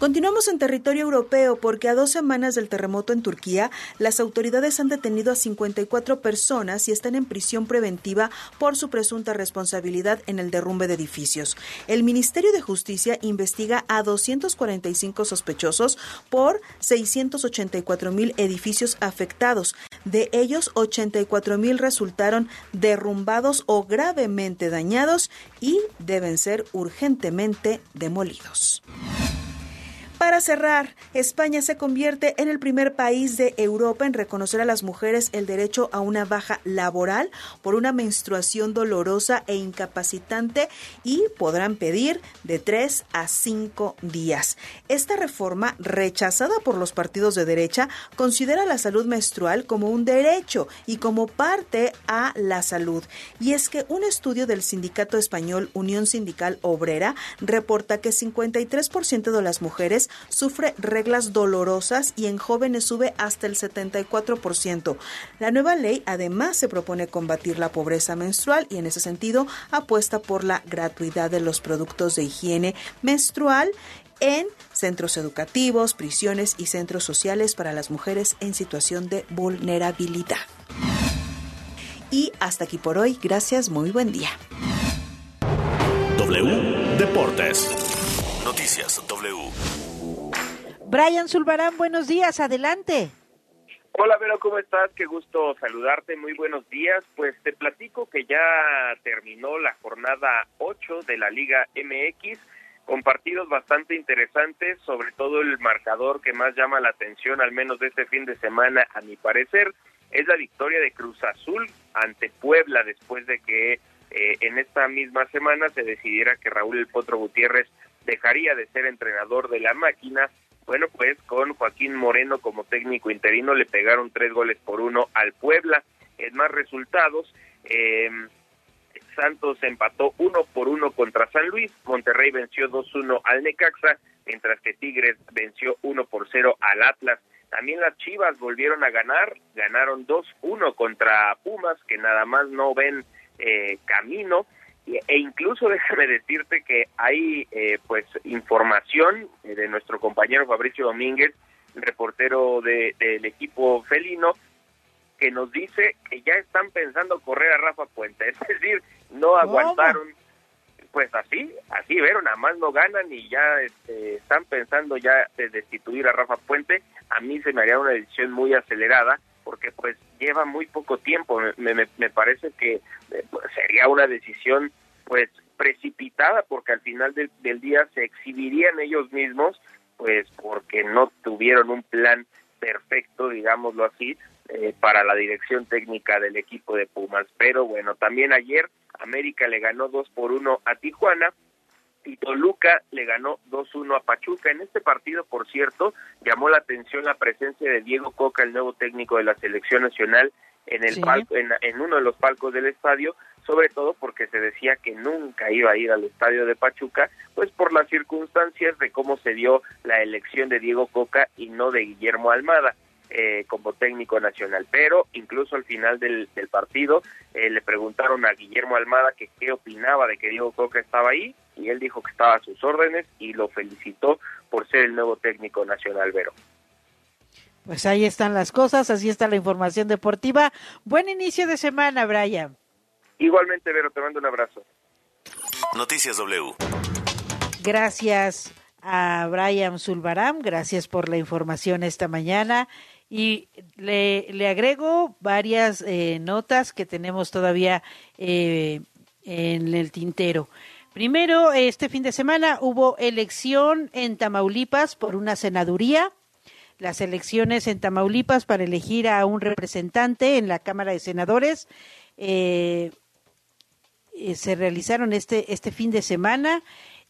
Speaker 16: Continuamos en territorio europeo porque a dos semanas del terremoto en Turquía, las autoridades han detenido a 54 personas y están en prisión preventiva por su presunta responsabilidad en el derrumbe de edificios. El Ministerio de Justicia investiga a 245 sospechosos por 684 mil edificios afectados. De ellos, 84 mil resultaron derrumbados o gravemente dañados y deben ser urgentemente demolidos. Para cerrar, España se convierte en el primer país de Europa en reconocer a las mujeres el derecho a una baja laboral por una menstruación dolorosa e incapacitante y podrán pedir de tres a cinco días. Esta reforma, rechazada por los partidos de derecha, considera la salud menstrual como un derecho y como parte a la salud. Y es que un estudio del sindicato español Unión Sindical Obrera reporta que 53% de las mujeres sufre reglas dolorosas y en jóvenes sube hasta el 74%. La nueva ley además se propone combatir la pobreza menstrual y en ese sentido apuesta por la gratuidad de los productos de higiene menstrual en centros educativos, prisiones y centros sociales para las mujeres en situación de vulnerabilidad. Y hasta aquí por hoy. Gracias, muy buen día.
Speaker 10: W Deportes. Noticias W.
Speaker 1: Brian Zulbarán, buenos días, adelante.
Speaker 17: Hola Vero, ¿cómo estás? Qué gusto saludarte, muy buenos días. Pues te platico que ya terminó la jornada 8 de la Liga MX con partidos bastante interesantes, sobre todo el marcador que más llama la atención, al menos de este fin de semana, a mi parecer, es la victoria de Cruz Azul ante Puebla después de que eh, en esta misma semana se decidiera que Raúl El Potro Gutiérrez dejaría de ser entrenador de la máquina. Bueno, pues con Joaquín Moreno como técnico interino le pegaron tres goles por uno al Puebla. En más resultados, eh, Santos empató uno por uno contra San Luis, Monterrey venció 2-1 al Necaxa, mientras que Tigres venció 1 por 0 al Atlas. También las Chivas volvieron a ganar, ganaron 2-1 contra Pumas, que nada más no ven eh, camino. E incluso déjame decirte que hay eh, pues información eh, de nuestro compañero Fabricio Domínguez, reportero de, del equipo felino, que nos dice que ya están pensando correr a Rafa Puente, es decir, no aguantaron, pues así, así, pero nada más no ganan y ya este, están pensando ya de destituir a Rafa Puente, a mí se me haría una decisión muy acelerada, porque pues lleva muy poco tiempo, me, me, me parece que eh, sería una decisión pues precipitada, porque al final del, del día se exhibirían ellos mismos, pues porque no tuvieron un plan perfecto, digámoslo así, eh, para la dirección técnica del equipo de Pumas. Pero bueno, también ayer América le ganó 2 por 1 a Tijuana y Toluca le ganó 2-1 a Pachuca. En este partido, por cierto, llamó la atención la presencia de Diego Coca, el nuevo técnico de la selección nacional, en el
Speaker 1: Sí.
Speaker 17: palco, en, en uno de los palcos del estadio, sobre todo porque se decía que nunca iba a ir al estadio de Pachuca, pues por las circunstancias de cómo se dio la elección de Diego Coca y no de Guillermo Almada eh, como técnico nacional. Pero incluso al final del, del partido eh, le preguntaron a Guillermo Almada que qué opinaba de que Diego Coca estaba ahí y él dijo que estaba a sus órdenes y lo felicitó por ser el nuevo técnico nacional, Vero.
Speaker 1: Pues ahí están las cosas, así está la información deportiva. Buen inicio de semana, Brian.
Speaker 17: Igualmente, Vero, te mando un abrazo.
Speaker 10: Noticias W.
Speaker 1: Gracias a Brian Zulbaram, gracias por la información esta mañana. Y le, le agrego varias eh, notas que tenemos todavía eh, en el tintero. Primero, este fin de semana hubo elección en Tamaulipas por una senaduría. Las elecciones en Tamaulipas para elegir a un representante en la Cámara de Senadores eh, eh, se realizaron este, este fin de semana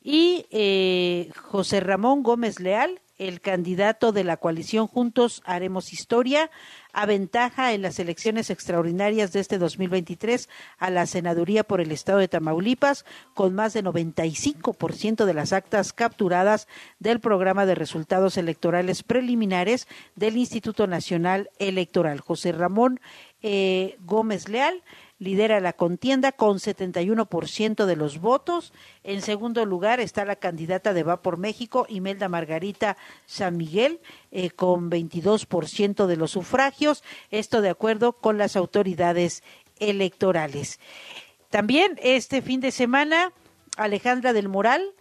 Speaker 1: y eh, José Ramón Gómez Leal, el candidato de la coalición Juntos Haremos Historia, aventaja en las elecciones extraordinarias de este 2023 a la senaduría por el estado de Tamaulipas con más de 95% de las actas capturadas del programa de resultados electorales preliminares del Instituto Nacional Electoral. José Ramón eh, Gómez Leal lidera la contienda con 71% de los votos. En segundo lugar está la candidata de Va por México, Imelda Margarita San Miguel, eh, con 22% de los sufragios. Esto de acuerdo con las autoridades electorales. También este fin de semana, Alejandra del Moral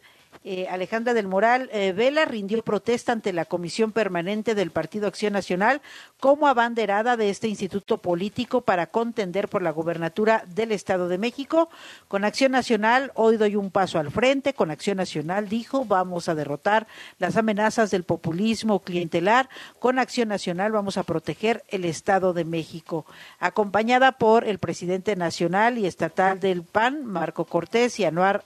Speaker 1: eh, Alejandra del Moral Vela rindió protesta ante la Comisión Permanente del Partido Acción Nacional como abanderada de este instituto político para contender por la gubernatura del Estado de México. Con Acción Nacional, hoy doy un paso al frente. Con Acción Nacional, dijo, vamos a derrotar las amenazas del populismo clientelar. Con Acción Nacional vamos a proteger el Estado de México. Acompañada por el presidente nacional y estatal del PAN, Marco Cortés y Anuar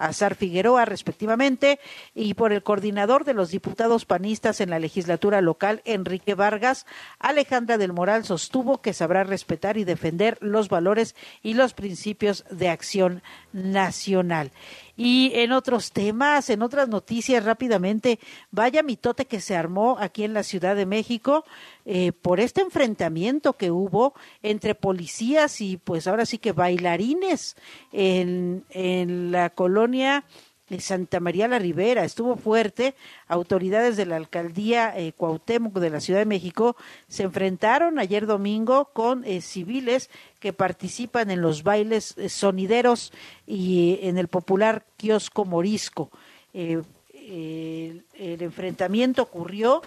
Speaker 1: Azar Figueroa, respectivamente, y por el coordinador de los diputados panistas en la legislatura local, Enrique Vargas, Alejandra del Moral sostuvo que sabrá respetar y defender los valores y los principios de acción nacional. Y en otros temas, en otras noticias rápidamente, vaya mitote que se armó aquí en la Ciudad de México eh, por este enfrentamiento que hubo entre policías y pues ahora sí que bailarines en, en la colonia Santa María la Ribera, estuvo fuerte. Autoridades de la alcaldía eh, Cuauhtémoc de la Ciudad de México se enfrentaron ayer domingo con eh, civiles que participan en los bailes eh, sonideros y en el popular kiosco morisco. el enfrentamiento ocurrió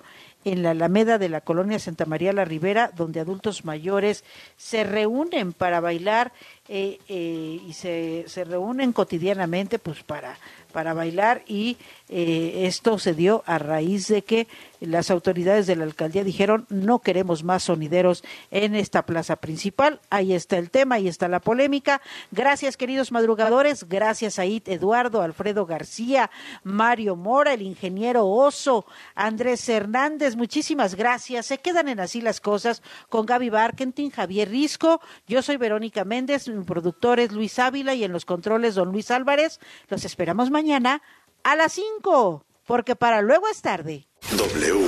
Speaker 1: en la Alameda de la colonia Santa María la Ribera, donde adultos mayores se reúnen para bailar eh, eh, y se, se reúnen cotidianamente pues para para bailar y eh, esto se dio a raíz de que las autoridades de la alcaldía dijeron no queremos más sonideros en esta plaza principal. Ahí está el tema, ahí está la polémica. Gracias queridos madrugadores, gracias a It Eduardo, Alfredo García, Mario Mora, el ingeniero Oso, Andrés Hernández, muchísimas gracias. Se quedan en así las cosas con Gaby Barkentin, Javier Risco, yo soy Verónica Méndez, mi productor es Luis Ávila y en los controles don Luis Álvarez. Los esperamos mañana a las 5, porque para luego es tarde.
Speaker 10: W.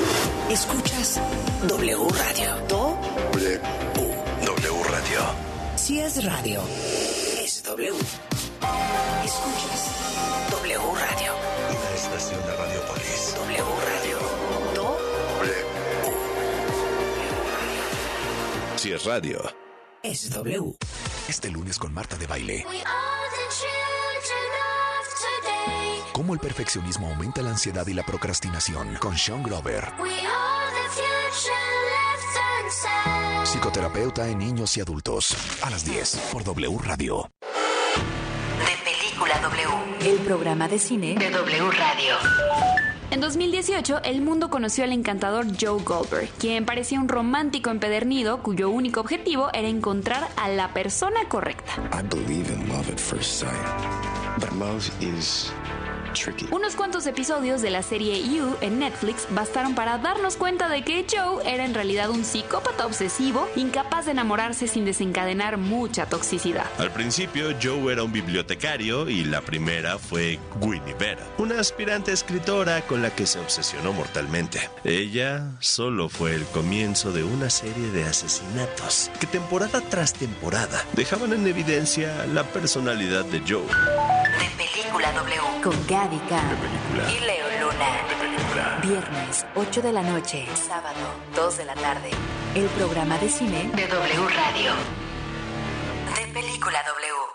Speaker 11: Escuchas W Radio. Do.
Speaker 10: W. W Radio.
Speaker 11: Si es radio, es W. Escuchas W Radio.
Speaker 10: Una estación de Radiopolis.
Speaker 11: W Radio. Do.
Speaker 10: W. Si es radio.
Speaker 11: Es W.
Speaker 12: Este lunes con Marta de Baile. Cómo el perfeccionismo aumenta la ansiedad y la procrastinación con Sean Grover. Psicoterapeuta en niños y adultos. A las 10 por W Radio.
Speaker 11: De Película W.
Speaker 18: El programa de cine
Speaker 11: De W Radio.
Speaker 18: En 2018, el mundo conoció al encantador Joe Goldberg, quien parecía un romántico empedernido cuyo único objetivo era encontrar a la persona correcta.
Speaker 19: I believe in love at first sight, but love is.
Speaker 18: Unos cuantos episodios de la serie You en Netflix bastaron para darnos cuenta de que Joe era en realidad un psicópata obsesivo, incapaz de enamorarse sin desencadenar mucha toxicidad.
Speaker 10: Al principio, Joe era un bibliotecario y la primera fue Winnie Vera, una aspirante escritora con la que se obsesionó mortalmente. Ella solo fue el comienzo de una serie de asesinatos que temporada tras temporada dejaban en evidencia la personalidad de Joe.
Speaker 11: De Película W.
Speaker 18: Con Gaby Khan.
Speaker 11: Y Leo Luna.
Speaker 18: Viernes, 8 de la noche.
Speaker 11: Sábado, 2 de la tarde.
Speaker 18: El programa de cine
Speaker 11: De W Radio. De Película W.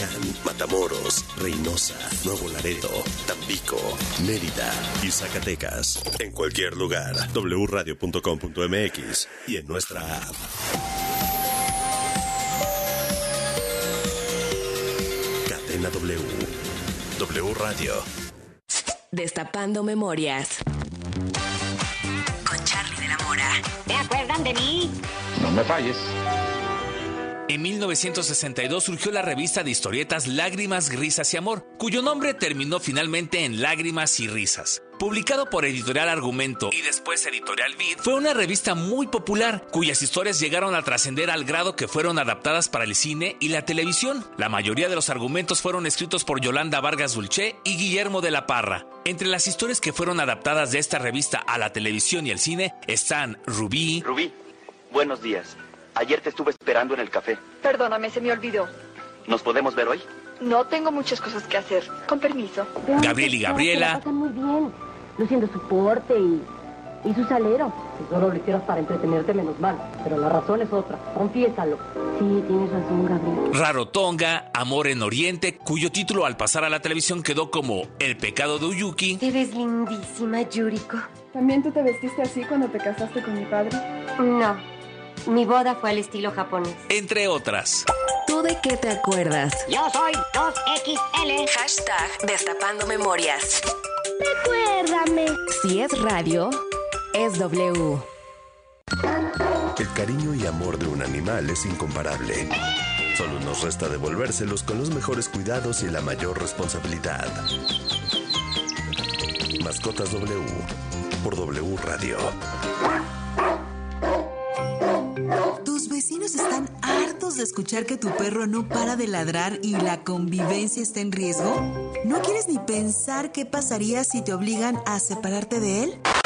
Speaker 10: Matamoros, Reynosa, Nuevo Laredo, Tampico, Mérida y Zacatecas. En cualquier lugar, wradio.com.mx y en nuestra app. Cadena W. W Radio.
Speaker 18: Destapando Memorias.
Speaker 11: Con Charlie de la Mora. ¿Te acuerdan de mí?
Speaker 20: No me falles.
Speaker 13: En 1962 surgió la revista de historietas Lágrimas, Risas y Amor, cuyo nombre terminó finalmente en Lágrimas y Risas. Publicado por Editorial Argumento y después Editorial Vid, fue una revista muy popular, cuyas historias llegaron a trascender al grado que fueron adaptadas para el cine y la televisión. La mayoría de los argumentos fueron escritos por Yolanda Vargas Dulce y Guillermo de la Parra. Entre las historias que fueron adaptadas de esta revista a la televisión y el cine están Rubí,
Speaker 20: Rubí,
Speaker 21: Buenos días. Ayer te estuve esperando en el café.
Speaker 22: Perdóname, se me olvidó.
Speaker 21: ¿Nos podemos ver hoy?
Speaker 22: No tengo muchas cosas que hacer. Con permiso.
Speaker 20: Gabriel y Gabriela.
Speaker 23: pasan muy bien, luciendo su porte y, y su salero. Si solo lo hicieras para entretenerte, menos mal. Pero la razón es otra. Confiésalo. Sí, tienes razón, Gabriel.
Speaker 20: Rarotonga, Amor en Oriente, cuyo título al pasar a la televisión quedó como El pecado de Uyuki.
Speaker 23: Te ves lindísima, Yuriko.
Speaker 24: ¿También tú te vestiste así cuando te casaste con mi padre?
Speaker 23: No. Mi boda fue al estilo japonés.
Speaker 20: Entre otras.
Speaker 25: ¿Tú de qué te acuerdas?
Speaker 23: Yo soy 2XL.
Speaker 25: Hashtag Destapando Memorias.
Speaker 23: Recuérdame.
Speaker 25: Si es radio, es W.
Speaker 10: El cariño y amor de un animal es incomparable. Solo nos resta devolvérselos con los mejores cuidados y la mayor responsabilidad. Mascotas W por W Radio.
Speaker 16: ¿Tus vecinos están hartos de escuchar que tu perro no para de ladrar y la convivencia está en riesgo? ¿No quieres ni pensar qué pasaría si te obligan a separarte de él?